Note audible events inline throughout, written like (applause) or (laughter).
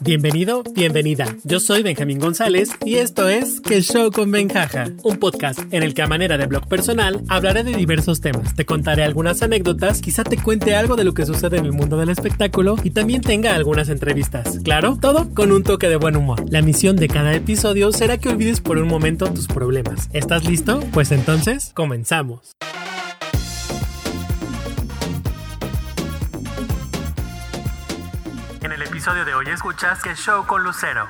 Bienvenido, bienvenida. Yo soy Benjamín González y esto es Que Show con Benjaja, un podcast en el que a manera de blog personal hablaré de diversos temas. Te contaré algunas anécdotas, quizá te cuente algo de lo que sucede en el mundo del espectáculo y también tenga algunas entrevistas. Claro, todo con un toque de buen humor. La misión de cada episodio será que olvides por un momento tus problemas. ¿Estás listo? Pues entonces, comenzamos. Episodio de hoy escuchas Que Show con Lucero.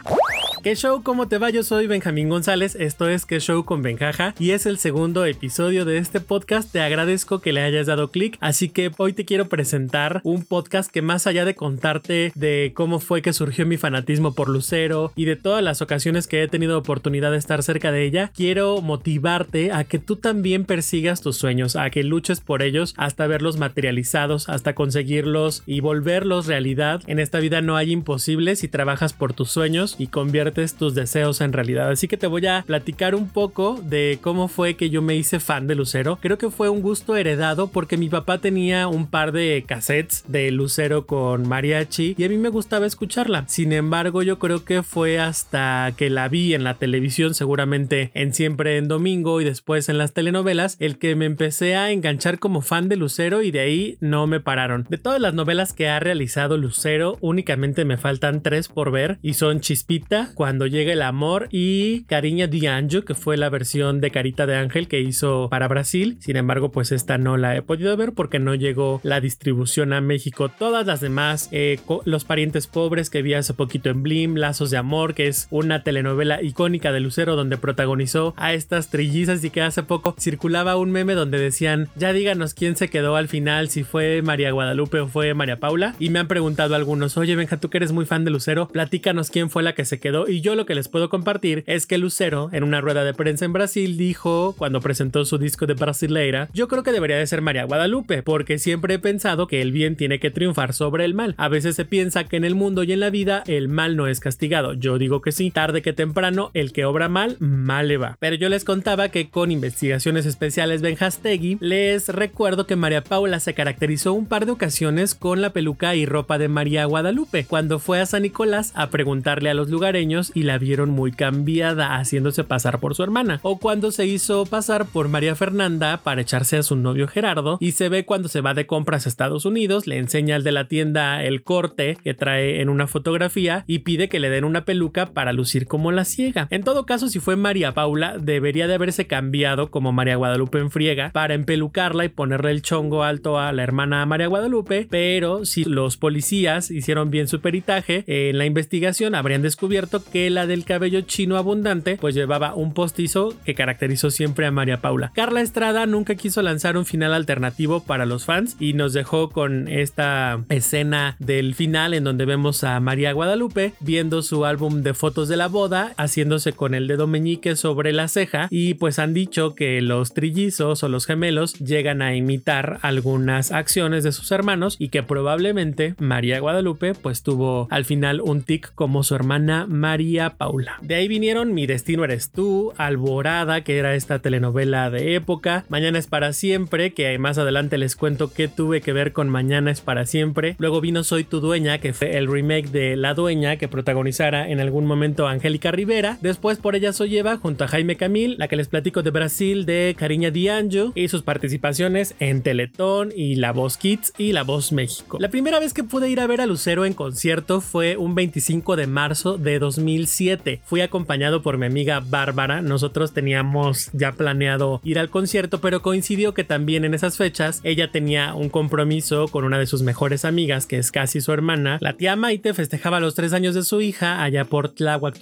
¿Qué show? ¿Cómo te va? Yo soy Benjamín González, esto es Que Show con Benjaja y es el segundo episodio de este podcast. Te agradezco que le hayas dado clic, así que hoy te quiero presentar un podcast que más allá de contarte de cómo fue que surgió mi fanatismo por Lucero y de todas las ocasiones que he tenido oportunidad de estar cerca de ella, quiero motivarte a que tú también persigas tus sueños, a que luches por ellos hasta verlos materializados, hasta conseguirlos y volverlos realidad. En esta vida no hay imposibles si trabajas por tus sueños y conviertes tus deseos en realidad. Así que te voy a platicar un poco de cómo fue que yo me hice fan de Lucero. Creo que fue un gusto heredado porque mi papá tenía un par de cassettes de Lucero con mariachi y a mí me gustaba escucharla. Sin embargo, yo creo que fue hasta que la vi en la televisión, seguramente en Siempre en Domingo y después en las telenovelas, el que me empecé a enganchar como fan de Lucero y de ahí no me pararon. De todas las novelas que ha realizado Lucero, únicamente me faltan tres por ver y son Chispita, cuando llega el amor y Cariña Anjo, que fue la versión de Carita de Ángel que hizo para Brasil. Sin embargo, pues esta no la he podido ver porque no llegó la distribución a México. Todas las demás, eh, Los parientes pobres que vi hace poquito en Blim, Lazos de Amor, que es una telenovela icónica de Lucero donde protagonizó a estas trillizas y que hace poco circulaba un meme donde decían, ya díganos quién se quedó al final, si fue María Guadalupe o fue María Paula. Y me han preguntado algunos, oye Benja, tú que eres muy fan de Lucero, platícanos quién fue la que se quedó y yo lo que les puedo compartir es que Lucero, en una rueda de prensa en Brasil, dijo, cuando presentó su disco de Brasileira, yo creo que debería de ser María Guadalupe, porque siempre he pensado que el bien tiene que triunfar sobre el mal. A veces se piensa que en el mundo y en la vida el mal no es castigado. Yo digo que sí, tarde que temprano, el que obra mal, mal le va. Pero yo les contaba que con investigaciones especiales Benjastegui, les recuerdo que María Paula se caracterizó un par de ocasiones con la peluca y ropa de María Guadalupe, cuando fue a San Nicolás a preguntarle a los lugareños y la vieron muy cambiada, haciéndose pasar por su hermana. O cuando se hizo pasar por María Fernanda para echarse a su novio Gerardo y se ve cuando se va de compras a Estados Unidos, le enseña al de la tienda el corte que trae en una fotografía y pide que le den una peluca para lucir como la ciega. En todo caso, si fue María Paula, debería de haberse cambiado como María Guadalupe en friega para empelucarla y ponerle el chongo alto a la hermana María Guadalupe, pero si los policías hicieron bien su peritaje, en la investigación habrían descubierto que la del cabello chino abundante pues llevaba un postizo que caracterizó siempre a María Paula. Carla Estrada nunca quiso lanzar un final alternativo para los fans y nos dejó con esta escena del final en donde vemos a María Guadalupe viendo su álbum de fotos de la boda, haciéndose con el dedo meñique sobre la ceja y pues han dicho que los trillizos o los gemelos llegan a imitar algunas acciones de sus hermanos y que probablemente María Guadalupe pues tuvo al final un tic como su hermana María Paula. De ahí vinieron Mi Destino Eres Tú, Alborada, que era esta telenovela de época, Mañana es para siempre, que más adelante les cuento qué tuve que ver con Mañana es para siempre. Luego vino Soy tu dueña, que fue el remake de La Dueña, que protagonizara en algún momento Angélica Rivera. Después por ella soy Eva, junto a Jaime Camil, la que les platico de Brasil, de Cariña Dianjo, y sus participaciones en Teletón y La Voz Kids y La Voz México. La primera vez que pude ir a ver a Lucero en concierto fue un 25 de marzo de 2000 2007. Fui acompañado por mi amiga Bárbara. Nosotros teníamos ya planeado ir al concierto, pero coincidió que también en esas fechas ella tenía un compromiso con una de sus mejores amigas, que es casi su hermana. La tía Maite festejaba los tres años de su hija allá por Tláhuac,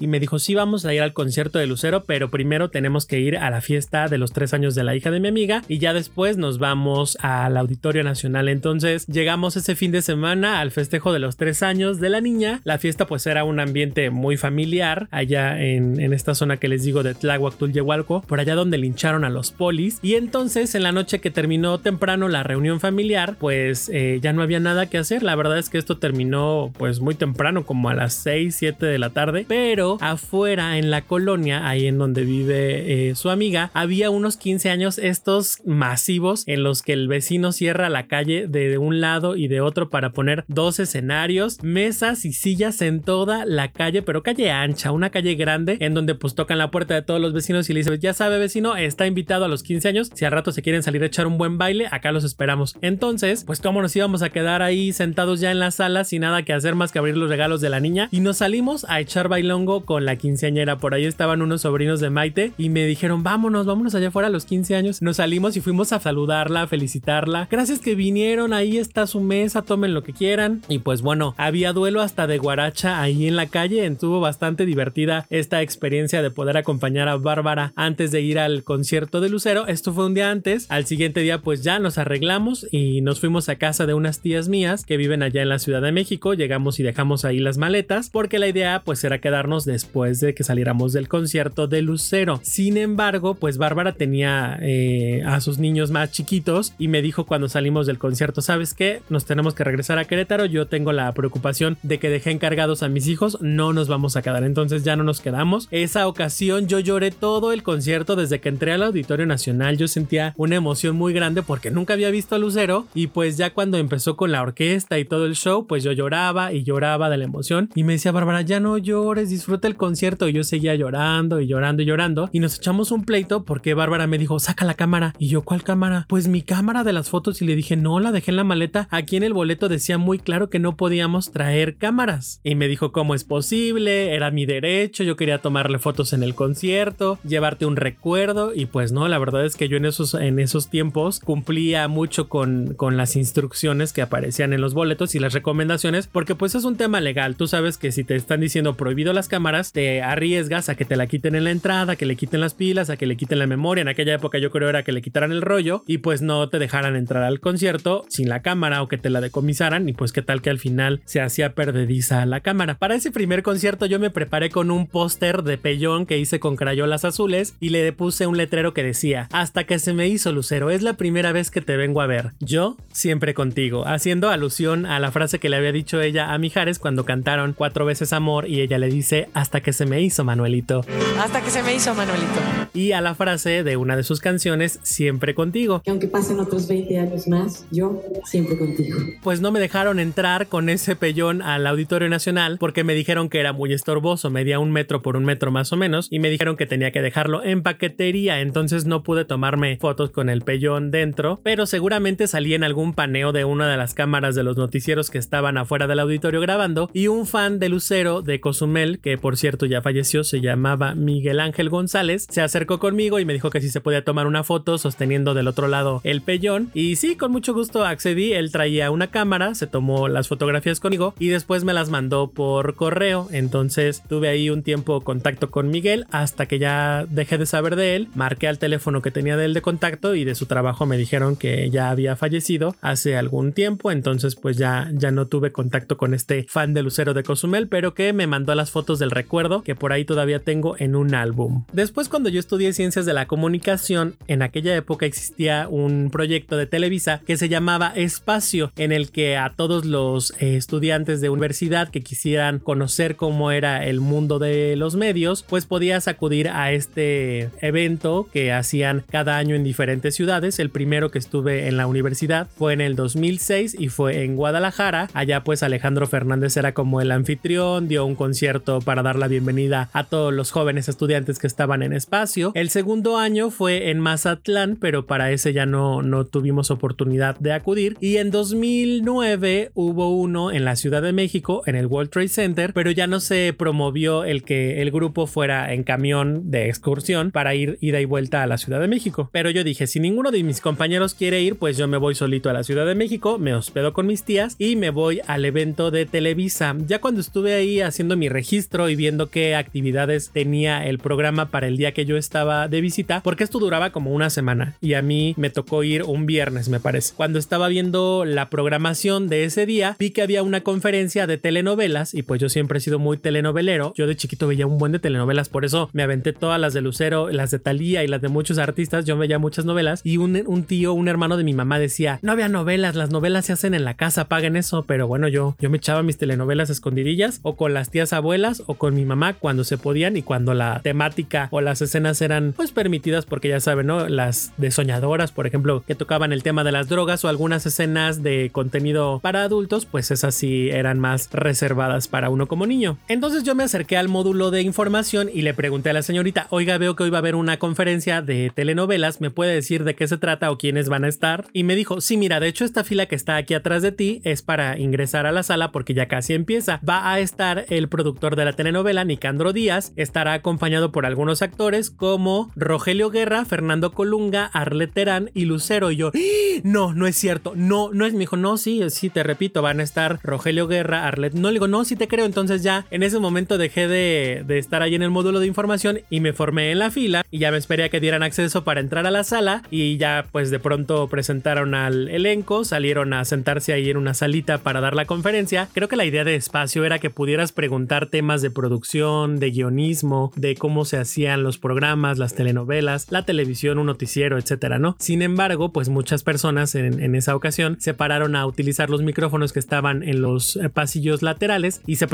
y me dijo: Sí, vamos a ir al concierto de Lucero, pero primero tenemos que ir a la fiesta de los tres años de la hija de mi amiga y ya después nos vamos al Auditorio Nacional. Entonces llegamos ese fin de semana al festejo de los tres años de la niña. La fiesta, pues era un ambiente muy familiar allá en, en esta zona que les digo de Tláhuac, Tulyehualco, por allá donde lincharon a los polis. Y entonces en la noche que terminó temprano la reunión familiar, pues eh, ya no había nada que hacer. La verdad es que esto terminó pues muy temprano, como a las 6, 7 de la tarde, pero afuera en la colonia, ahí en donde vive eh, su amiga, había unos 15 años estos masivos en los que el vecino cierra la calle de un lado y de otro para poner dos escenarios, mesas y sillas en toda la calle, pero calle ancha, una calle grande en donde pues tocan la puerta de todos los vecinos y le dicen, ya sabe vecino, está invitado a los 15 años, si al rato se quieren salir a echar un buen baile, acá los esperamos. Entonces, pues cómo nos íbamos a quedar ahí sentados ya en la sala sin nada que hacer más que abrir los regalos de la niña y nos salimos a echar bailongo con la quinceañera. Por ahí estaban unos sobrinos de Maite y me dijeron, vámonos, vámonos allá afuera a los 15 años. Nos salimos y fuimos a saludarla, a felicitarla. Gracias que vinieron, ahí está su mesa, tomen lo que quieran. Y pues bueno, había duelo hasta de guaracha ahí en la calle. Estuvo bastante divertida esta experiencia de poder acompañar a Bárbara antes de ir al concierto de Lucero. Esto fue un día antes. Al siguiente día pues ya nos arreglamos y nos fuimos a casa de unas tías mías que viven allá en la Ciudad de México. Llegamos y dejamos ahí las maletas porque la idea pues era quedarnos después de que saliéramos del concierto de Lucero. Sin embargo, pues Bárbara tenía eh, a sus niños más chiquitos y me dijo cuando salimos del concierto, ¿sabes qué? Nos tenemos que regresar a Querétaro. Yo tengo la preocupación de que dejé encargados a mis hijos, no nos vamos a quedar. Entonces ya no nos quedamos. Esa ocasión yo lloré todo el concierto desde que entré al Auditorio Nacional. Yo sentía una emoción muy grande porque nunca había visto a Lucero y pues ya cuando empezó con la orquesta y todo el show, pues yo lloraba y lloraba de la emoción y me decía Bárbara, ya no llores, disfruta el concierto y yo seguía llorando y llorando y llorando y nos echamos un pleito porque Bárbara me dijo, saca la cámara y yo, ¿cuál cámara? Pues mi cámara de las fotos y le dije, no, la dejé en la maleta, aquí en el boleto decía muy claro que no podíamos traer cámaras y me dijo, ¿cómo es? Era mi derecho, yo quería tomarle fotos en el concierto, llevarte un recuerdo y pues no, la verdad es que yo en esos, en esos tiempos cumplía mucho con, con las instrucciones que aparecían en los boletos y las recomendaciones porque pues es un tema legal, tú sabes que si te están diciendo prohibido las cámaras, te arriesgas a que te la quiten en la entrada, a que le quiten las pilas, a que le quiten la memoria, en aquella época yo creo era que le quitaran el rollo y pues no te dejaran entrar al concierto sin la cámara o que te la decomisaran y pues qué tal que al final se hacía perdediza la cámara. Para ese primer concierto yo me preparé con un póster de pellón que hice con crayolas azules y le puse un letrero que decía, hasta que se me hizo Lucero, es la primera vez que te vengo a ver, yo siempre contigo, haciendo alusión a la frase que le había dicho ella a Mijares cuando cantaron cuatro veces amor y ella le dice, hasta que se me hizo Manuelito. Hasta que se me hizo Manuelito. Y a la frase de una de sus canciones, siempre contigo. Que aunque pasen otros 20 años más, yo siempre contigo. Pues no me dejaron entrar con ese pellón al Auditorio Nacional porque me dijeron que era muy estorboso, medía un metro por un metro más o menos, y me dijeron que tenía que dejarlo en paquetería, entonces no pude tomarme fotos con el pellón dentro, pero seguramente salí en algún paneo de una de las cámaras de los noticieros que estaban afuera del auditorio grabando, y un fan de Lucero de Cozumel, que por cierto ya falleció, se llamaba Miguel Ángel González, se acercó conmigo y me dijo que si se podía tomar una foto sosteniendo del otro lado el pellón, y sí, con mucho gusto accedí, él traía una cámara, se tomó las fotografías conmigo y después me las mandó por correo, entonces tuve ahí un tiempo contacto con Miguel hasta que ya dejé de saber de él, marqué al teléfono que tenía de él de contacto y de su trabajo me dijeron que ya había fallecido hace algún tiempo, entonces pues ya, ya no tuve contacto con este fan de Lucero de Cozumel, pero que me mandó las fotos del recuerdo que por ahí todavía tengo en un álbum. Después cuando yo estudié ciencias de la comunicación, en aquella época existía un proyecto de Televisa que se llamaba Espacio, en el que a todos los eh, estudiantes de universidad que quisieran conocer cómo era el mundo de los medios, pues podías acudir a este evento que hacían cada año en diferentes ciudades. El primero que estuve en la universidad fue en el 2006 y fue en Guadalajara. Allá pues Alejandro Fernández era como el anfitrión, dio un concierto para dar la bienvenida a todos los jóvenes estudiantes que estaban en espacio. El segundo año fue en Mazatlán, pero para ese ya no, no tuvimos oportunidad de acudir. Y en 2009 hubo uno en la Ciudad de México, en el World Trade Center, pero ya no se promovió el que el grupo fuera en camión de excursión para ir ida y vuelta a la Ciudad de México. Pero yo dije, si ninguno de mis compañeros quiere ir, pues yo me voy solito a la Ciudad de México, me hospedo con mis tías y me voy al evento de Televisa. Ya cuando estuve ahí haciendo mi registro y viendo qué actividades tenía el programa para el día que yo estaba de visita, porque esto duraba como una semana y a mí me tocó ir un viernes, me parece. Cuando estaba viendo la programación de ese día, vi que había una conferencia de telenovelas y pues yo siempre he sido muy telenovelero. Yo de chiquito veía un buen de telenovelas, por eso me aventé todas las de Lucero, las de Talía y las de muchos artistas. Yo veía muchas novelas y un, un tío, un hermano de mi mamá decía, no había novelas, las novelas se hacen en la casa, paguen eso. Pero bueno, yo, yo me echaba mis telenovelas escondidillas o con las tías abuelas o con mi mamá cuando se podían y cuando la temática o las escenas eran pues permitidas porque ya saben, ¿no? Las de soñadoras, por ejemplo, que tocaban el tema de las drogas o algunas escenas de contenido para adultos, pues esas sí eran más reservadas para uno como niño. Entonces yo me acerqué al módulo de información y le pregunté a la señorita, oiga, veo que hoy va a haber una conferencia de telenovelas, ¿me puede decir de qué se trata o quiénes van a estar? Y me dijo, sí, mira, de hecho esta fila que está aquí atrás de ti es para ingresar a la sala porque ya casi empieza. Va a estar el productor de la telenovela, Nicandro Díaz, estará acompañado por algunos actores como Rogelio Guerra, Fernando Colunga, Arlet Terán y Lucero. Y yo, ¡Ah! no, no es cierto, no, no es. Me dijo, no, sí, sí, te repito, van a estar Rogelio Guerra, Arlet. No le digo, no, sí te creo. Entonces ya en ese momento dejé de, de estar ahí en el módulo de información y me formé en la fila y ya me esperé a que dieran acceso para entrar a la sala y ya pues de pronto presentaron al elenco, salieron a sentarse ahí en una salita para dar la conferencia. Creo que la idea de espacio era que pudieras preguntar temas de producción, de guionismo, de cómo se hacían los programas, las telenovelas, la televisión, un noticiero, etcétera, ¿no? Sin embargo, pues muchas personas en, en esa ocasión se pararon a utilizar los micrófonos que estaban en los eh, pasillos laterales y se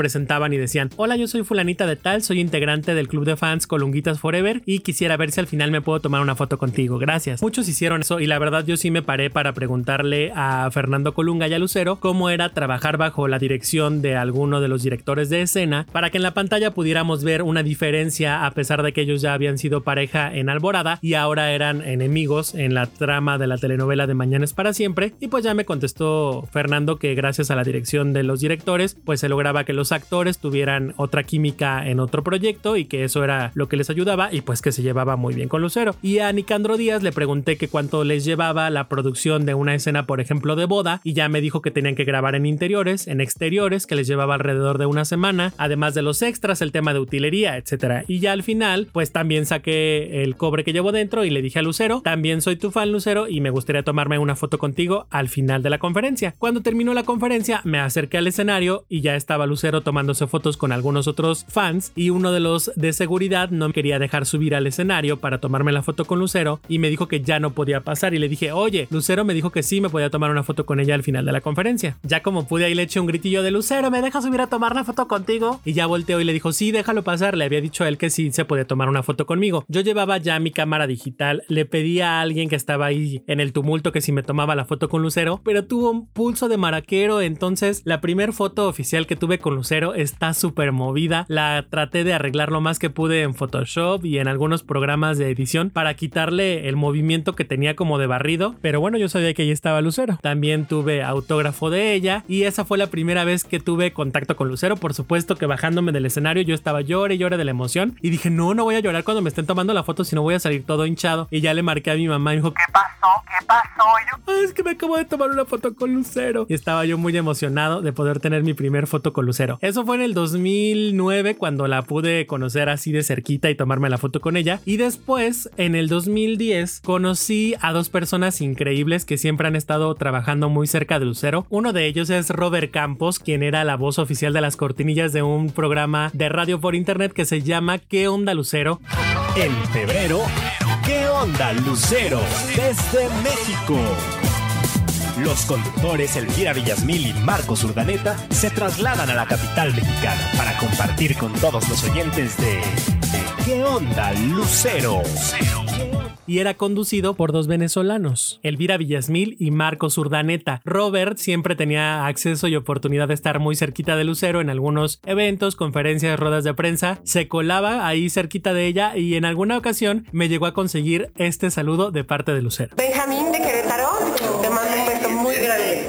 y decían: Hola, yo soy Fulanita de Tal, soy integrante del club de fans Colunguitas Forever y quisiera ver si al final me puedo tomar una foto contigo. Gracias. Muchos hicieron eso y la verdad yo sí me paré para preguntarle a Fernando Colunga y a Lucero cómo era trabajar bajo la dirección de alguno de los directores de escena para que en la pantalla pudiéramos ver una diferencia a pesar de que ellos ya habían sido pareja en Alborada y ahora eran enemigos en la trama de la telenovela de Mañana es para siempre y pues ya me contestó Fernando que gracias a la dirección de los directores pues se lograba que los actores tuvieran otra química en otro proyecto y que eso era lo que les ayudaba y pues que se llevaba muy bien con Lucero. Y a Nicandro Díaz le pregunté que cuánto les llevaba la producción de una escena por ejemplo de boda y ya me dijo que tenían que grabar en interiores, en exteriores, que les llevaba alrededor de una semana, además de los extras, el tema de utilería, etcétera. Y ya al final, pues también saqué el cobre que llevo dentro y le dije a Lucero, también soy tu fan Lucero y me gustaría tomarme una foto contigo al final de la conferencia. Cuando terminó la conferencia, me acerqué al escenario y ya estaba Lucero tomándose fotos con algunos otros fans y uno de los de seguridad no me quería dejar subir al escenario para tomarme la foto con Lucero y me dijo que ya no podía pasar y le dije, oye, Lucero me dijo que sí me podía tomar una foto con ella al final de la conferencia. Ya como pude ahí le eché un gritillo de Lucero, ¿me dejas subir a tomar la foto contigo? Y ya volteó y le dijo, sí, déjalo pasar. Le había dicho a él que sí se podía tomar una foto conmigo. Yo llevaba ya mi cámara digital, le pedí a alguien que estaba ahí en el tumulto que si me tomaba la foto con Lucero, pero tuvo un pulso de maraquero, entonces la primer foto oficial que tuve con Lucero está súper movida. La traté de arreglar lo más que pude en Photoshop y en algunos programas de edición para quitarle el movimiento que tenía como de barrido, pero bueno, yo sabía que ahí estaba Lucero. También tuve autógrafo de ella y esa fue la primera vez que tuve contacto con Lucero. Por supuesto que bajándome del escenario yo estaba llore y llore de la emoción y dije, no, no voy a llorar cuando me estén tomando la foto, si no voy a salir todo hinchado. Y ya le marqué a mi mamá y me dijo, ¿qué pasó? ¿Qué pasó? Y yo, "Ah, es que me acabo de tomar una foto con Lucero. Y estaba yo muy emocionado de poder tener mi primer foto con Lucero. Eso fue en el 2009 cuando la pude conocer así de cerquita y tomarme la foto con ella. Y después, en el 2010, conocí a dos personas increíbles que siempre han estado trabajando muy cerca de Lucero. Uno de ellos es Robert Campos, quien era la voz oficial de las cortinillas de un programa de radio por internet que se llama ¿Qué onda Lucero? En febrero, ¿qué onda Lucero? Desde México. Los conductores Elvira Villasmil y Marcos Urdaneta se trasladan a la capital mexicana para compartir con todos los oyentes de, de ¿Qué onda Lucero? y era conducido por dos venezolanos, Elvira Villasmil y Marcos Urdaneta. Robert siempre tenía acceso y oportunidad de estar muy cerquita de Lucero en algunos eventos, conferencias, ruedas de prensa. Se colaba ahí cerquita de ella y en alguna ocasión me llegó a conseguir este saludo de parte de Lucero. Benjamín de Querétaro, te mando un beso muy grande.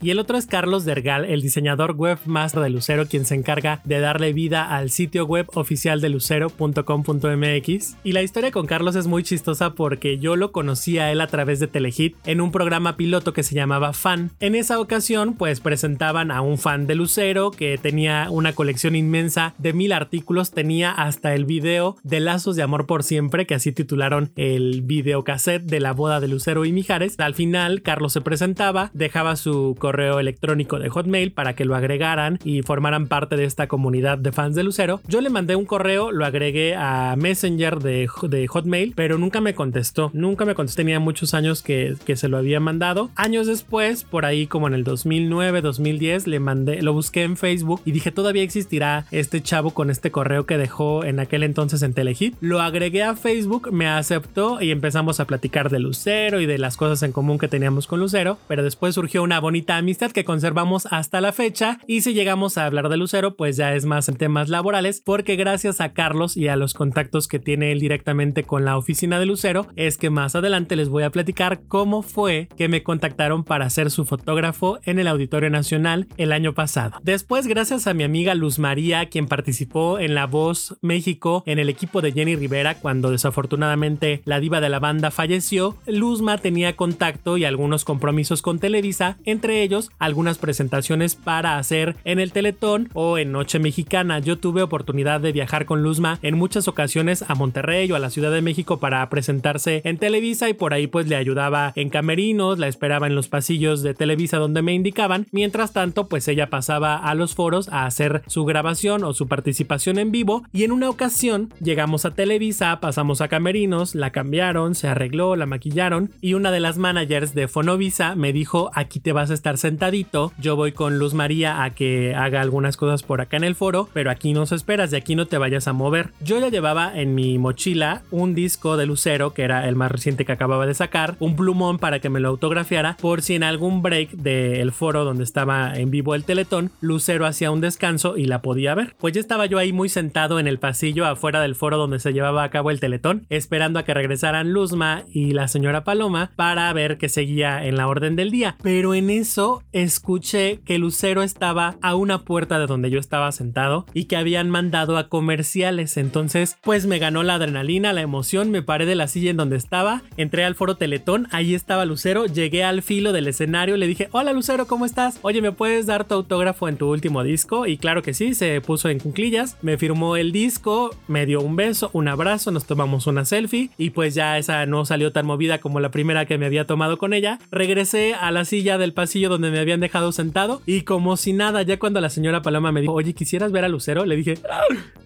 Y el otro es Carlos Dergal, el diseñador webmaster de Lucero, quien se encarga de darle vida al sitio web oficial de lucero.com.mx. Y la historia con Carlos es muy chistosa porque yo lo conocí a él a través de Telehit en un programa piloto que se llamaba Fan. En esa ocasión, pues presentaban a un fan de Lucero que tenía una colección inmensa de mil artículos, tenía hasta el video de Lazos de Amor por Siempre, que así titularon el videocassette de la boda de Lucero y Mijares. Al final, Carlos se presentaba, dejaba dejaba su correo electrónico de Hotmail para que lo agregaran y formaran parte de esta comunidad de fans de Lucero. Yo le mandé un correo, lo agregué a Messenger de, de Hotmail, pero nunca me contestó. Nunca me contestó. Tenía muchos años que, que se lo había mandado. Años después, por ahí como en el 2009, 2010, le mandé, lo busqué en Facebook y dije, todavía existirá este chavo con este correo que dejó en aquel entonces en Telehit. Lo agregué a Facebook, me aceptó y empezamos a platicar de Lucero y de las cosas en común que teníamos con Lucero, pero después surgió una bonita amistad que conservamos hasta la fecha y si llegamos a hablar de Lucero, pues ya es más en temas laborales, porque gracias a Carlos y a los contactos que tiene él directamente con la oficina de Lucero, es que más adelante les voy a platicar cómo fue que me contactaron para ser su fotógrafo en el Auditorio Nacional el año pasado. Después, gracias a mi amiga Luz María, quien participó en La Voz México en el equipo de Jenny Rivera cuando desafortunadamente la diva de la banda falleció, Luzma tenía contacto y algunos compromisos con Televisa, entre ellos algunas presentaciones para hacer en el Teletón o en Noche Mexicana. Yo tuve oportunidad de viajar con Luzma en muchas ocasiones a Monterrey o a la Ciudad de México para presentarse en Televisa y por ahí pues le ayudaba en camerinos, la esperaba en los pasillos de Televisa donde me indicaban. Mientras tanto pues ella pasaba a los foros a hacer su grabación o su participación en vivo y en una ocasión llegamos a Televisa, pasamos a camerinos, la cambiaron, se arregló, la maquillaron y una de las managers de Fonovisa me dijo aquí te vas a estar sentadito, yo voy con Luz María a que haga algunas cosas por acá en el foro, pero aquí nos esperas, de aquí no te vayas a mover. Yo ya llevaba en mi mochila un disco de Lucero, que era el más reciente que acababa de sacar, un plumón para que me lo autografiara, por si en algún break del foro donde estaba en vivo el teletón, Lucero hacía un descanso y la podía ver. Pues ya estaba yo ahí muy sentado en el pasillo afuera del foro donde se llevaba a cabo el teletón, esperando a que regresaran Luzma y la señora Paloma para ver qué seguía en la orden del día. En eso escuché que Lucero estaba a una puerta de donde yo estaba sentado y que habían mandado a comerciales. Entonces, pues me ganó la adrenalina, la emoción, me paré de la silla en donde estaba, entré al foro Teletón, ahí estaba Lucero, llegué al filo del escenario, le dije, hola Lucero, ¿cómo estás? Oye, ¿me puedes dar tu autógrafo en tu último disco? Y claro que sí, se puso en cunclillas, me firmó el disco, me dio un beso, un abrazo, nos tomamos una selfie y pues ya esa no salió tan movida como la primera que me había tomado con ella. Regresé a la silla del pasillo donde me habían dejado sentado y como si nada, ya cuando la señora Paloma me dijo, oye, ¿quisieras ver a Lucero? Le dije, "Ah".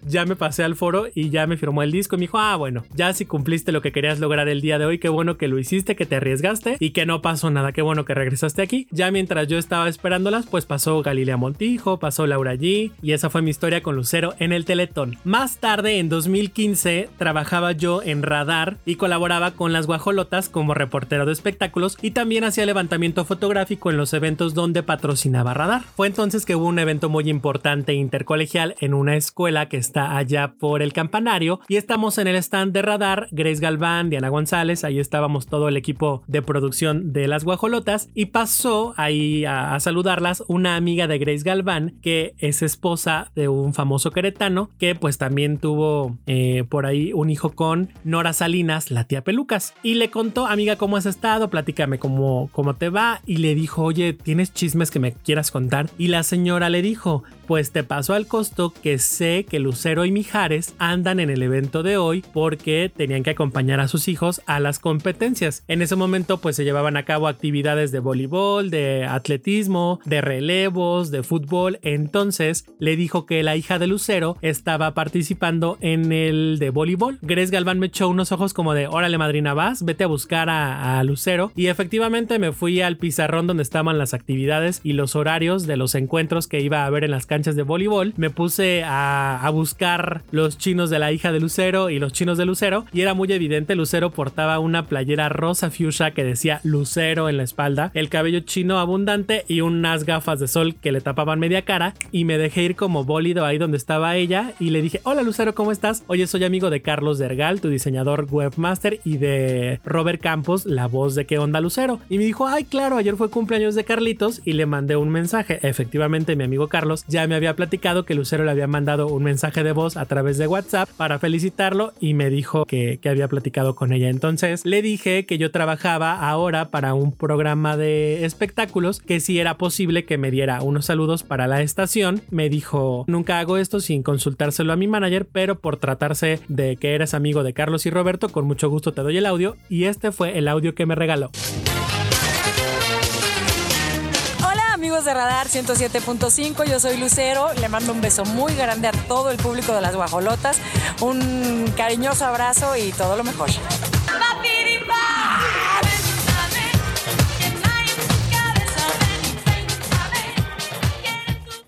ya me pasé al foro y ya me firmó el disco y me dijo, ah, bueno, ya si cumpliste lo que querías lograr el día de hoy, qué bueno que lo hiciste, que te arriesgaste y que no pasó nada, qué bueno que regresaste aquí. Ya mientras yo estaba esperándolas, pues pasó Galilea Montijo, pasó Laura G y esa fue mi historia con Lucero en el Teletón. Más tarde, en 2015, trabajaba yo en Radar y colaboraba con las guajolotas como reportero de espectáculos y también hacía levantamiento fotográfico en los eventos donde patrocinaba Radar. Fue entonces que hubo un evento muy importante intercolegial en una escuela que está allá por el campanario y estamos en el stand de Radar, Grace Galván, Diana González, ahí estábamos todo el equipo de producción de las guajolotas y pasó ahí a, saludarlas una amiga de Grace Galván que es esposa de un famoso queretano que pues también tuvo eh, por ahí un hijo con Nora Salinas, la tía Pelucas. Y le contó, amiga, ¿cómo has estado? Platícame cómo, cómo te va. Le dijo, oye, ¿tienes chismes que me quieras contar? Y la señora le dijo, pues te paso al costo que sé que Lucero y Mijares andan en el evento de hoy porque tenían que acompañar a sus hijos a las competencias. En ese momento pues se llevaban a cabo actividades de voleibol, de atletismo, de relevos, de fútbol. Entonces le dijo que la hija de Lucero estaba participando en el de voleibol. Grace Galván me echó unos ojos como de, órale madrina, vas, vete a buscar a, a Lucero. Y efectivamente me fui al donde estaban las actividades y los horarios de los encuentros que iba a haber en las canchas de voleibol. Me puse a, buscar los chinos de la hija de Lucero y los chinos de Lucero. Y era muy evidente, Lucero portaba una playera rosa fuchsia que decía Lucero en la espalda, el cabello chino abundante y unas gafas de sol que le tapaban media cara. Y me dejé ir como bólido ahí donde estaba ella y le dije, hola Lucero, ¿cómo estás? Oye, soy amigo de Carlos Dergal, tu diseñador webmaster, y de Robert Campos, la voz de qué onda Lucero. Y me dijo, ay, claro, fue cumpleaños de Carlitos y le mandé un mensaje. Efectivamente, mi amigo Carlos ya me había platicado que Lucero le había mandado un mensaje de voz a través de WhatsApp para felicitarlo y me dijo que, que había platicado con ella. Entonces le dije que yo trabajaba ahora para un programa de espectáculos, que si era posible que me diera unos saludos para la estación. Me dijo, nunca hago esto sin consultárselo a mi manager, pero por tratarse de que eres amigo de Carlos y Roberto, con mucho gusto te doy el audio y este fue el audio que me regaló. Amigos de Radar 107.5, yo soy Lucero, le mando un beso muy grande a todo el público de las guajolotas, un cariñoso abrazo y todo lo mejor.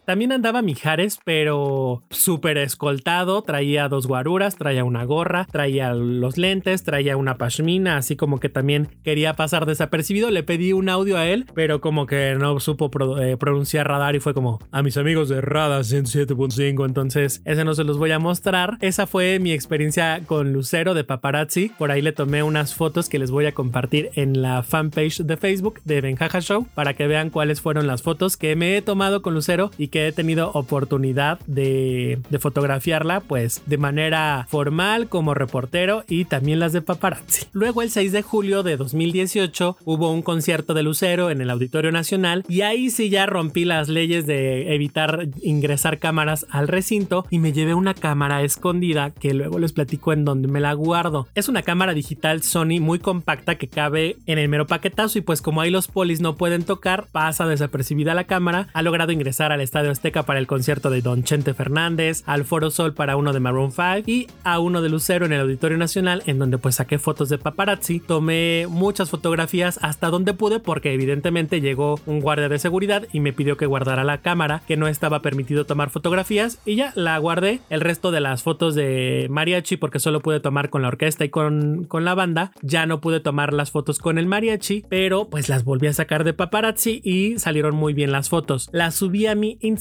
También andaba Mijares, pero súper escoltado. Traía dos guaruras, traía una gorra, traía los lentes, traía una pashmina, así como que también quería pasar desapercibido. Le pedí un audio a él, pero como que no supo eh, pronunciar radar y fue como a mis amigos de Radar 107.5. Entonces, ese no se los voy a mostrar. Esa fue mi experiencia con Lucero de paparazzi. Por ahí le tomé unas fotos que les voy a compartir en la fanpage de Facebook de Benjaja Show para que vean cuáles fueron las fotos que me he tomado con Lucero y que he tenido oportunidad de, fotografiarla pues de manera formal como reportero y también las de paparazzi. Luego el 6 de julio de 2018 hubo un concierto de Lucero en el Auditorio Nacional y ahí sí ya rompí las leyes de evitar ingresar cámaras al recinto y me llevé una cámara escondida que luego les platico en donde me la guardo. Es una cámara digital Sony muy compacta que cabe en el mero paquetazo y pues como ahí los polis no pueden tocar, pasa desapercibida la cámara, ha logrado ingresar al estadio Azteca para el concierto de Don Chente Fernández, al Foro Sol para uno de Maroon 5 y a uno de Lucero en el Auditorio Nacional, en donde pues saqué fotos de paparazzi. Tomé muchas fotografías hasta donde pude porque evidentemente llegó un guardia de seguridad y me pidió que guardara la cámara, que no estaba permitido tomar fotografías y ya la guardé. El resto de las fotos de mariachi porque solo pude tomar con la orquesta y con, con la banda, ya no pude tomar las fotos con el mariachi, pero pues las volví a sacar de paparazzi y salieron muy bien las fotos. Las subí a mi Instagram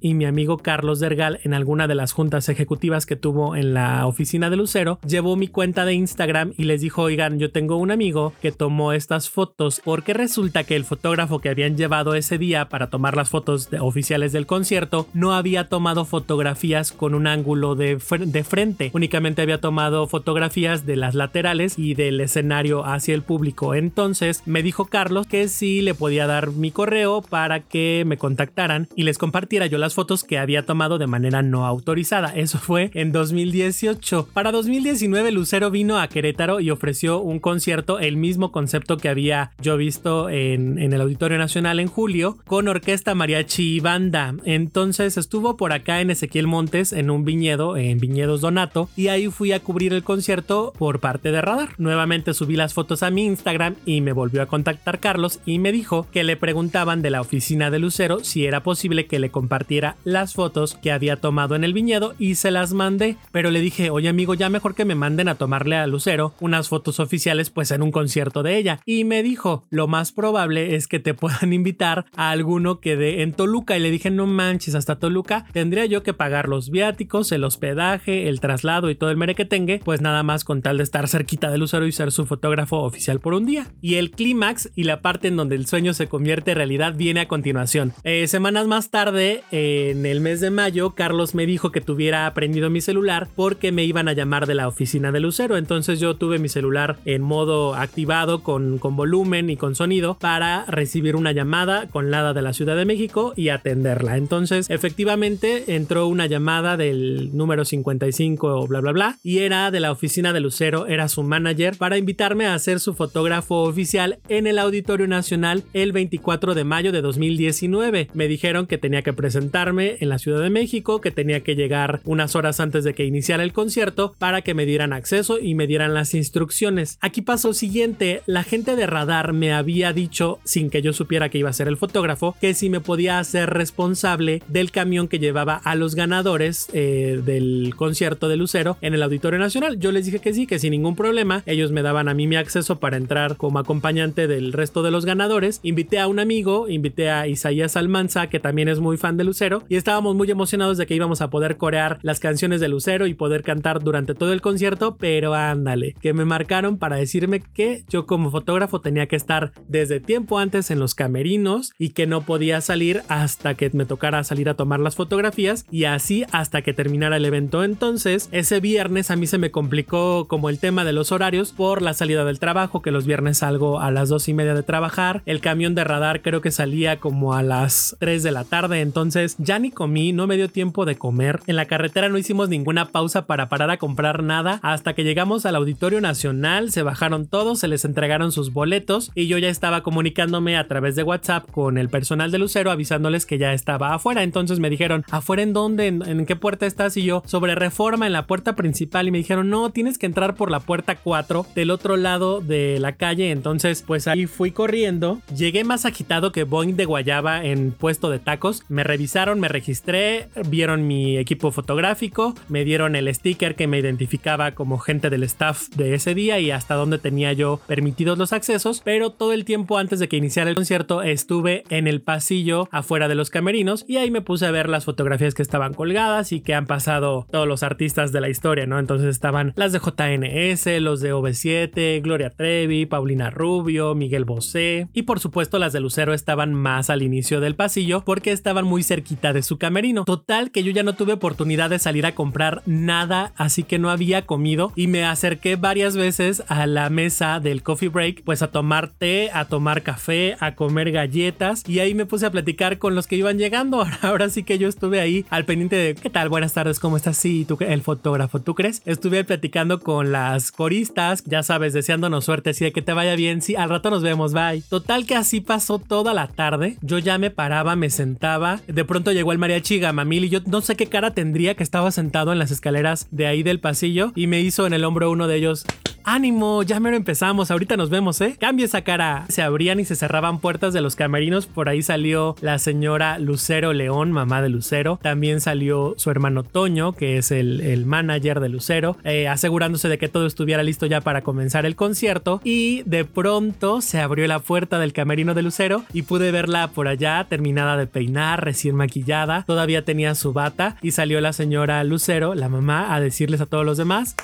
y mi amigo Carlos Dergal en alguna de las juntas ejecutivas que tuvo en la oficina de Lucero, llevó mi cuenta de Instagram y les dijo, oigan, yo tengo un amigo que tomó estas fotos porque resulta que el fotógrafo que habían llevado ese día para tomar las fotos oficiales del concierto no había tomado fotografías con un ángulo de, de frente, únicamente había tomado fotografías de las laterales y del escenario hacia el público. Entonces me dijo Carlos que sí le podía dar mi correo para que me contactaran y les compartiera yo las fotos que había tomado de manera no autorizada. Eso fue en 2018. Para 2019 Lucero vino a Querétaro y ofreció un concierto, el mismo concepto que había yo visto en, el Auditorio Nacional en julio, con orquesta mariachi y banda. Entonces estuvo por acá en Ezequiel Montes, en un viñedo, en Viñedos Donato, y ahí fui a cubrir el concierto por parte de Radar. Nuevamente subí las fotos a mi Instagram y me volvió a contactar Carlos y me dijo que le preguntaban de la oficina de Lucero si era posible que le compartiera las fotos que había tomado en el viñedo y se las mandé. Pero le dije, oye amigo, ya mejor que me manden a tomarle a Lucero unas fotos oficiales pues en un concierto de ella. Y me dijo, lo más probable es que te (laughs) puedan invitar a alguno que dé en Toluca. Y le dije, no manches, hasta Toluca tendría yo que pagar los viáticos, el hospedaje, el traslado y todo el merequetengue, pues nada más con tal de estar cerquita de Lucero y ser su fotógrafo oficial por un día. Y el clímax y la parte en donde el sueño se convierte en realidad viene a continuación. Eh, semanas más tarde, en el mes de mayo, Carlos me dijo que tuviera aprendido mi celular porque me iban a llamar de la oficina de Lucero. Entonces yo tuve mi celular en modo activado con, con volumen y con sonido para recibir una llamada con la de la Ciudad de México y atenderla. Entonces efectivamente entró una llamada del número 55 bla bla bla y era de la oficina de Lucero, era su manager para invitarme a ser su fotógrafo oficial en el Auditorio Nacional el 24 de mayo de 2019. Me dijeron que tenía que presentarme en la Ciudad de México, que tenía que llegar unas horas antes de que iniciara el concierto para que me dieran acceso y me dieran las instrucciones. Aquí pasó lo siguiente, la gente de radar me había dicho, sin que yo supiera que iba a ser el fotógrafo, que si me podía hacer responsable del camión que llevaba a los ganadores eh, del concierto de Lucero en el Auditorio Nacional. Yo les dije que sí, que sin ningún problema, ellos me daban a mí mi acceso para entrar como acompañante del resto de los ganadores. Invité a un amigo, invité a Isaías Almanza, que también es muy fan de Lucero, y estábamos muy emocionados de que íbamos a poder corear las canciones de Lucero y poder cantar durante todo el concierto, pero ándale, que me marcaron para decirme que yo como fotógrafo tenía que estar desde tiempo antes en los camerinos y que no podía salir hasta que me tocara salir a tomar las fotografías y así hasta que terminara el evento. Entonces, ese viernes a mí se me complicó como el tema de los horarios por la salida del trabajo, que los viernes salgo a las dos y media de trabajar. El camión de radar creo que salía como a las 3 de la tarde tarde, entonces ya ni comí, no me dio tiempo de comer. En la carretera no hicimos ninguna pausa para parar a comprar nada hasta que llegamos al Auditorio Nacional, se bajaron todos, se les entregaron sus boletos y yo ya estaba comunicándome a través de WhatsApp con el personal de Lucero avisándoles que ya estaba afuera. Entonces me dijeron, ¿afuera en dónde? ¿En, en qué puerta estás? Y yo, sobre reforma en la puerta principal y me dijeron, no, tienes que entrar por la puerta 4 del otro lado de la calle. Entonces, pues ahí fui corriendo. Llegué más agitado que Boeing de Guayaba en puesto de tacos. Me revisaron, me registré, vieron mi equipo fotográfico, me dieron el sticker que me identificaba como gente del staff de ese día y hasta dónde tenía yo permitidos los accesos. Pero todo el tiempo antes de que iniciara el concierto estuve en el pasillo afuera de los camerinos y ahí me puse a ver las fotografías que estaban colgadas y que han pasado todos los artistas de la historia, ¿no? Entonces estaban las de JNS, los de OV7, Gloria Trevi, Paulina Rubio, Miguel Bosé y por supuesto las de Lucero estaban más al inicio del pasillo porque estaban muy cerquita de su camerino. Total que yo ya no tuve oportunidad de salir a comprar nada, así que no había comido y me acerqué varias veces a la mesa del coffee break, pues a tomar té, a tomar café, a comer galletas y ahí me puse a platicar con los que iban llegando. (laughs) Ahora sí que yo estuve ahí al pendiente de ¿qué tal? Buenas tardes, ¿cómo estás? Sí, tú el fotógrafo, ¿tú crees? Estuve platicando con las coristas, ya sabes, deseándonos suerte, así de que te vaya bien. Sí, al rato nos vemos, bye. Total que así pasó toda la tarde. Yo ya me paraba, me sentaba. De pronto llegó el mariachi Gamamil y yo no sé qué cara tendría que estaba sentado en las escaleras de ahí del pasillo y me hizo en el hombro uno de ellos. Ánimo, ya mero empezamos, ahorita nos vemos, ¿eh? Cambia esa cara. Se abrían y se cerraban puertas de los camerinos. Por ahí salió la señora Lucero León, mamá de Lucero. También salió su hermano Toño, que es el, el manager de Lucero, eh, asegurándose de que todo estuviera listo ya para comenzar el concierto. Y de pronto se abrió la puerta del camerino de Lucero y pude verla por allá, terminada de peinar, recién maquillada. Todavía tenía su bata y salió la señora Lucero, la mamá, a decirles a todos los demás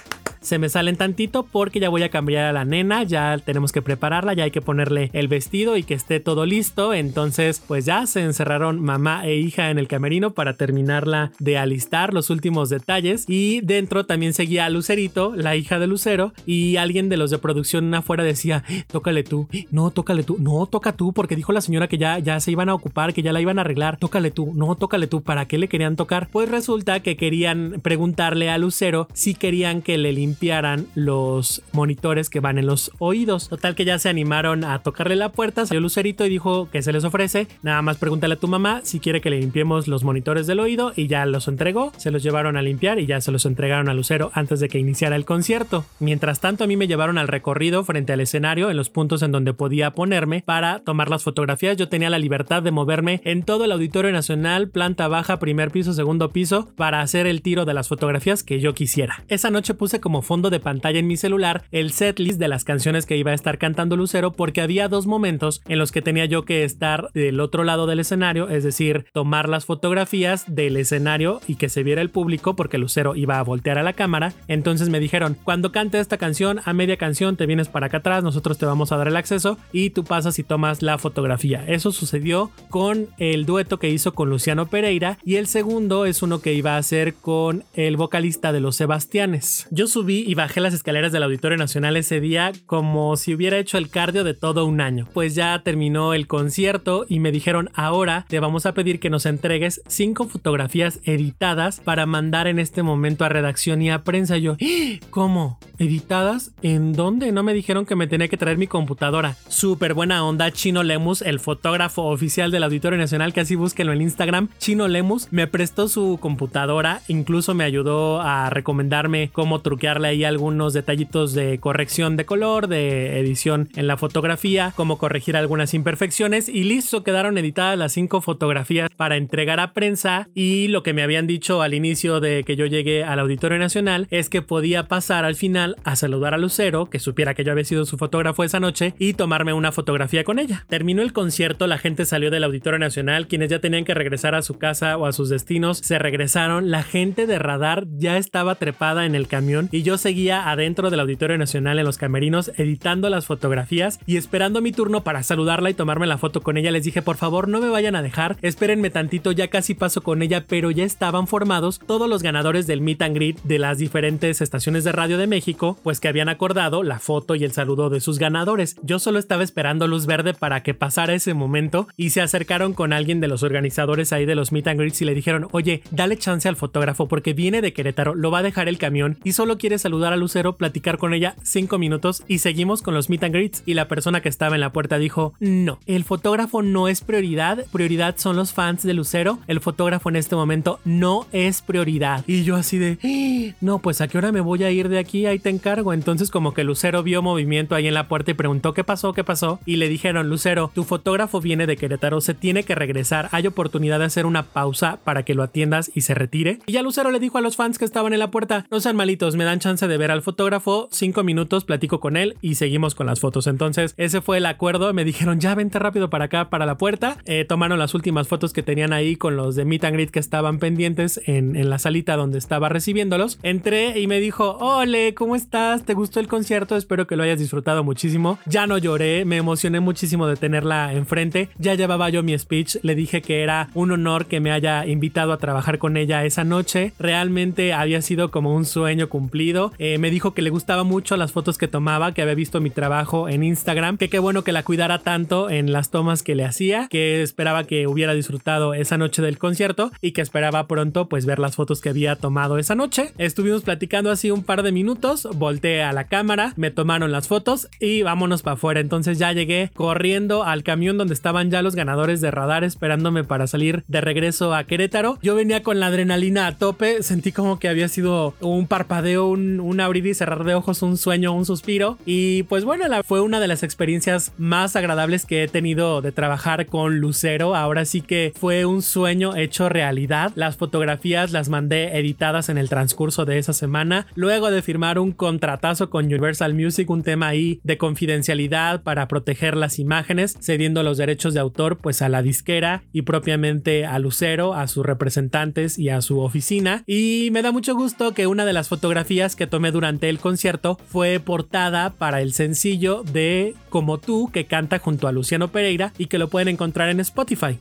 se me salen tantito porque ya voy a cambiar a la nena, ya tenemos que prepararla, ya hay que ponerle el vestido y que esté todo listo. Entonces, pues ya se encerraron mamá e hija en el camerino para terminarla de alistar los últimos detalles. Y dentro también seguía a Lucerito, la hija de Lucero, y alguien de los de producción afuera decía, tócale tú, no, tócale tú, no, toca tú, porque dijo la señora que ya, ya se iban a ocupar, que ya la iban a arreglar, tócale tú, no, tócale tú, ¿para qué le querían tocar? Pues resulta que querían preguntarle a Lucero si querían que le limpiaran limpiaran los monitores que van en los oídos. Total que ya se animaron a tocarle la puerta, salió Lucerito y dijo que se les ofrece. Nada más pregúntale a tu mamá si quiere que le limpiemos los monitores del oído y ya los entregó. Se los llevaron a limpiar y ya se los entregaron a Lucero antes de que iniciara el concierto. Mientras tanto a mí me llevaron al recorrido frente al escenario en los puntos en donde podía ponerme para tomar las fotografías. Yo tenía la libertad de moverme en todo el Auditorio Nacional, planta baja, primer piso, segundo piso, para hacer el tiro de las fotografías que yo quisiera. Esa noche puse como fondo de pantalla en mi celular el setlist de las canciones que iba a estar cantando Lucero porque había dos momentos en los que tenía yo que estar del otro lado del escenario, es decir, tomar las fotografías del escenario y que se viera el público porque Lucero iba a voltear a la cámara. Entonces me dijeron, cuando cante esta canción, a media canción te vienes para acá atrás, nosotros te vamos a dar el acceso y tú pasas y tomas la fotografía. Eso sucedió con el dueto que hizo con Luciano Pereira y el segundo es uno que iba a hacer con el vocalista de los Sebastianes. Yo subí y bajé las escaleras del Auditorio Nacional ese día como si hubiera hecho el cardio de todo un año. Pues ya terminó el concierto y me dijeron ahora te vamos a pedir que nos entregues cinco fotografías editadas para mandar en este momento a redacción y a prensa. Yo, ¡Ah! ¿cómo? ¿Editadas? ¿En dónde? No me dijeron que me tenía que traer mi computadora. Súper buena onda, Chino Lemus, el fotógrafo oficial del Auditorio Nacional, que así búsquenlo en Instagram. Chino Lemus me prestó su computadora, incluso me ayudó a recomendarme cómo ahí algunos detallitos de corrección de color, de edición en la fotografía, cómo corregir algunas imperfecciones y listo, quedaron editadas las cinco fotografías para entregar a prensa y lo que me habían dicho al inicio de que yo llegué al Auditorio Nacional es que podía pasar al final a saludar a Lucero, que supiera que yo había sido su fotógrafo esa noche y tomarme una fotografía con ella. Terminó el concierto, la gente salió del Auditorio Nacional, quienes ya tenían que regresar a su casa o a sus destinos se regresaron, la gente de radar ya estaba trepada en el camión y yo seguía adentro del Auditorio Nacional en los camerinos editando las fotografías y esperando mi turno para saludarla y tomarme la foto con ella. Les dije, por favor, no me vayan a dejar, espérenme tantito, ya casi paso con ella, pero ya estaban formados todos los ganadores del meet and greet de las diferentes estaciones de radio de México pues que habían acordado la foto y el saludo de sus ganadores. Yo solo estaba esperando luz verde para que pasara ese momento y se acercaron con alguien de los organizadores ahí de los meet and greets y le dijeron, oye, dale chance al fotógrafo porque viene de Querétaro, lo va a dejar el camión y solo quiere saludar a Lucero, platicar con ella cinco minutos y seguimos con los meet and greets. Y la persona que estaba en la puerta dijo, no, el fotógrafo no es prioridad, prioridad son los fans de Lucero, el fotógrafo en este momento no es prioridad. Y yo así de, "Ah, no, pues a qué hora me voy a ir de aquí, ahí te encargo. Entonces como que Lucero vio movimiento ahí en la puerta y preguntó qué pasó, qué pasó. Y le dijeron, Lucero, tu fotógrafo viene de Querétaro, se tiene que regresar, hay oportunidad de hacer una pausa para que lo atiendas y se retire. Y ya Lucero le dijo a los fans que estaban en la puerta, no sean malitos, me dan chance de ver al fotógrafo, cinco minutos, platico con él y seguimos con las fotos. Entonces ese fue el acuerdo, me dijeron, ya vente rápido para acá, para la puerta. Eh, tomaron las últimas fotos que tenían ahí con los de Meet and Greet que estaban pendientes en, en la salita donde estaba recibiéndolos. Entré y me dijo, ole, ¿cómo estás? ¿Te gustó el concierto? Espero que lo hayas disfrutado muchísimo. Ya no lloré, me emocioné muchísimo de tenerla enfrente. Ya llevaba yo mi speech, le dije que era un honor que me haya invitado a trabajar con ella esa noche. Realmente había sido como un sueño cumplido. Eh, me dijo que le gustaba mucho las fotos que tomaba, que había visto mi trabajo en Instagram, que qué bueno que la cuidara tanto en las tomas que le hacía, que esperaba que hubiera disfrutado esa noche del concierto y que esperaba pronto pues ver las fotos que había tomado esa noche. Estuvimos platicando así un par de minutos, volteé a la cámara, me tomaron las fotos y vámonos para afuera. Entonces ya llegué corriendo al camión donde estaban ya los ganadores de radar esperándome para salir de regreso a Querétaro. Yo venía con la adrenalina a tope, sentí como que había sido un parpadeo, un, un abrir y cerrar de ojos, un sueño, un suspiro. Y pues bueno, la, fue una de las experiencias más agradables que he tenido de trabajar con Lucero. Ahora sí que fue un sueño hecho realidad. Las fotografías las mandé editadas en el transcurso de esa semana. Luego de firmar un contratazo con Universal Music, un tema ahí de confidencialidad para proteger las imágenes, cediendo los derechos de autor pues a la disquera y propiamente a Lucero, a sus representantes y a su oficina. Y me da mucho gusto que una de las fotografías que tomé durante el concierto fue portada para el sencillo de Como tú que canta junto a Luciano Pereira y que lo pueden encontrar en Spotify.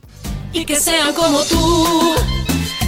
y que sean como tú,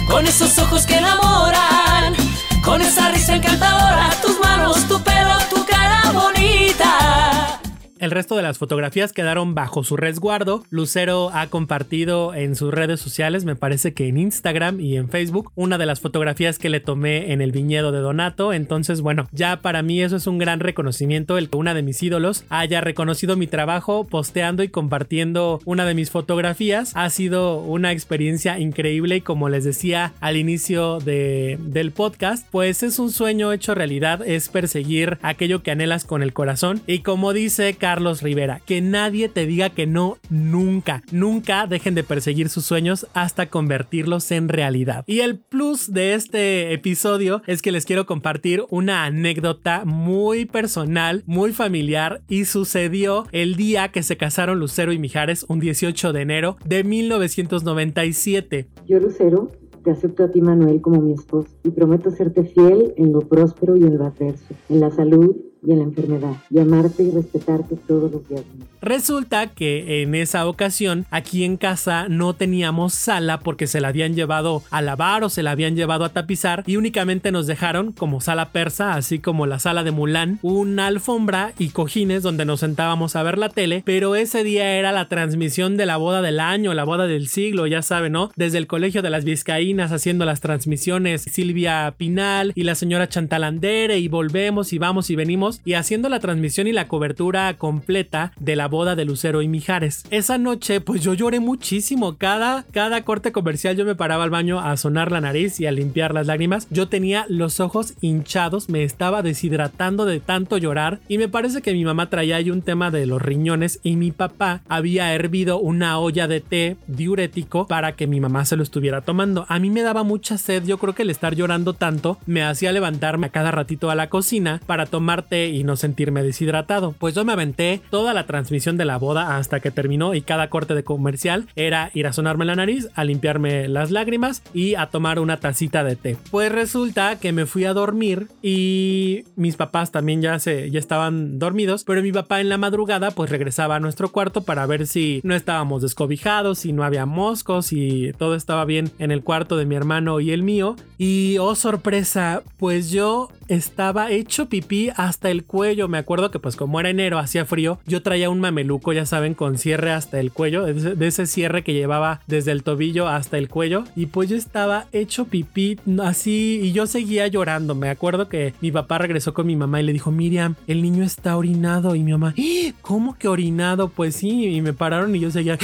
con esos ojos que enamoran, con esa risa encantadora, tus manos, tu pelo, tu cara bonita. El resto de las fotografías quedaron bajo su resguardo. Lucero ha compartido en sus redes sociales, me parece que en Instagram y en Facebook, una de las fotografías que le tomé en el viñedo de Donato. Entonces, bueno, ya para mí eso es un gran reconocimiento, el que una de mis ídolos haya reconocido mi trabajo posteando y compartiendo una de mis fotografías. Ha sido una experiencia increíble y como les decía al inicio de, del podcast, pues es un sueño hecho realidad, es perseguir aquello que anhelas con el corazón. Y como dice Carlos Rivera, que nadie te diga que no nunca, nunca dejen de perseguir sus sueños hasta convertirlos en realidad. Y el plus de este episodio es que les quiero compartir una anécdota muy personal, muy familiar y sucedió el día que se casaron Lucero y Mijares, un 18 de enero de 1997. Yo, Lucero, te acepto a ti, Manuel, como mi esposo y prometo serte fiel en lo próspero y en lo adverso, en la salud y en la enfermedad, y amarte y respetarte todos los días. Resulta que en esa ocasión aquí en casa no teníamos sala porque se la habían llevado a lavar o se la habían llevado a tapizar y únicamente nos dejaron como sala persa, así como la sala de Mulan, una alfombra y cojines donde nos sentábamos a ver la tele, pero ese día era la transmisión de la boda del año, la boda del siglo, ya saben, ¿no? Desde el colegio de las Vizcaínas haciendo las transmisiones, Silvia Pinal y la señora Chantalandere y volvemos y vamos y venimos y haciendo la transmisión y la cobertura completa de la boda de Lucero y Mijares. Esa noche pues yo lloré muchísimo. Cada, cada corte comercial yo me paraba al baño a sonar la nariz y a limpiar las lágrimas. Yo tenía los ojos hinchados, me estaba deshidratando de tanto llorar y me parece que mi mamá traía ahí un tema de los riñones y mi papá había hervido una olla de té diurético para que mi mamá se lo estuviera tomando. A mí me daba mucha sed, yo creo que el estar llorando tanto me hacía levantarme a cada ratito a la cocina para tomar té y no sentirme deshidratado. Pues yo me aventé toda la transmisión de la boda hasta que terminó y cada corte de comercial era ir a sonarme la nariz, a limpiarme las lágrimas y a tomar una tacita de té. Pues resulta que me fui a dormir y mis papás también ya se ya estaban dormidos, pero mi papá en la madrugada pues regresaba a nuestro cuarto para ver si no estábamos descobijados, si no había moscos, si todo estaba bien en el cuarto de mi hermano y el mío Y oh sorpresa, pues yo estaba hecho pipí hasta el cuello. Me acuerdo que pues como era enero, hacía frío, yo traía un mameluco, ya saben, con cierre hasta el cuello, de ese, cierre que llevaba desde el tobillo hasta el cuello. Y pues yo estaba hecho pipí así y yo seguía llorando. Me acuerdo que mi papá regresó con mi mamá y le dijo, Miriam, el niño está orinado. Y mi mamá, ¡Ah! ¿cómo que orinado? Pues sí, y me pararon y yo seguía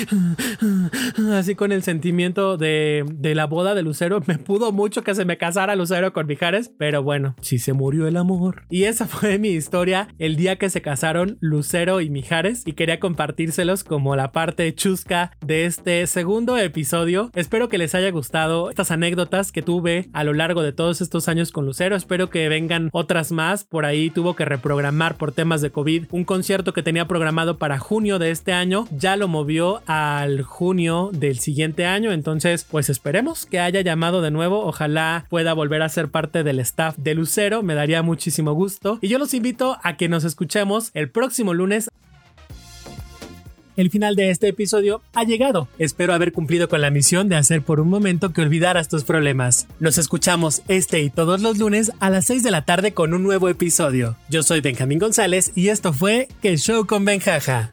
(laughs) así con el sentimiento de, de la boda de Lucero. (laughs) Me pudo mucho que se me casara Lucero con Mijares, pero bueno, sí se murió el amor. Y esa (laughs) fue mi historia el día que se casaron Lucero y Mijares y quería compartírselos como la parte chusca de este segundo episodio. Espero que les haya gustado estas anécdotas que tuve a lo largo de todos estos años con Lucero. Espero que vengan otras más. Por ahí tuvo que reprogramar por temas de COVID un concierto que tenía programado para junio de este año. Ya lo movió al junio del siguiente año. Entonces, pues esperemos que haya llamado de nuevo. Ojalá pueda volver a ser parte del staff de Lucero me daría muchísimo gusto. Y yo los invito a que nos escuchemos el próximo lunes el final de este episodio ha llegado. Espero haber cumplido con la misión de hacer por un momento que olvidaras tus problemas. Nos escuchamos este y todos los lunes a las 6 de la tarde con un nuevo episodio. Yo soy Benjamín González y esto fue Que Show con Benjaja.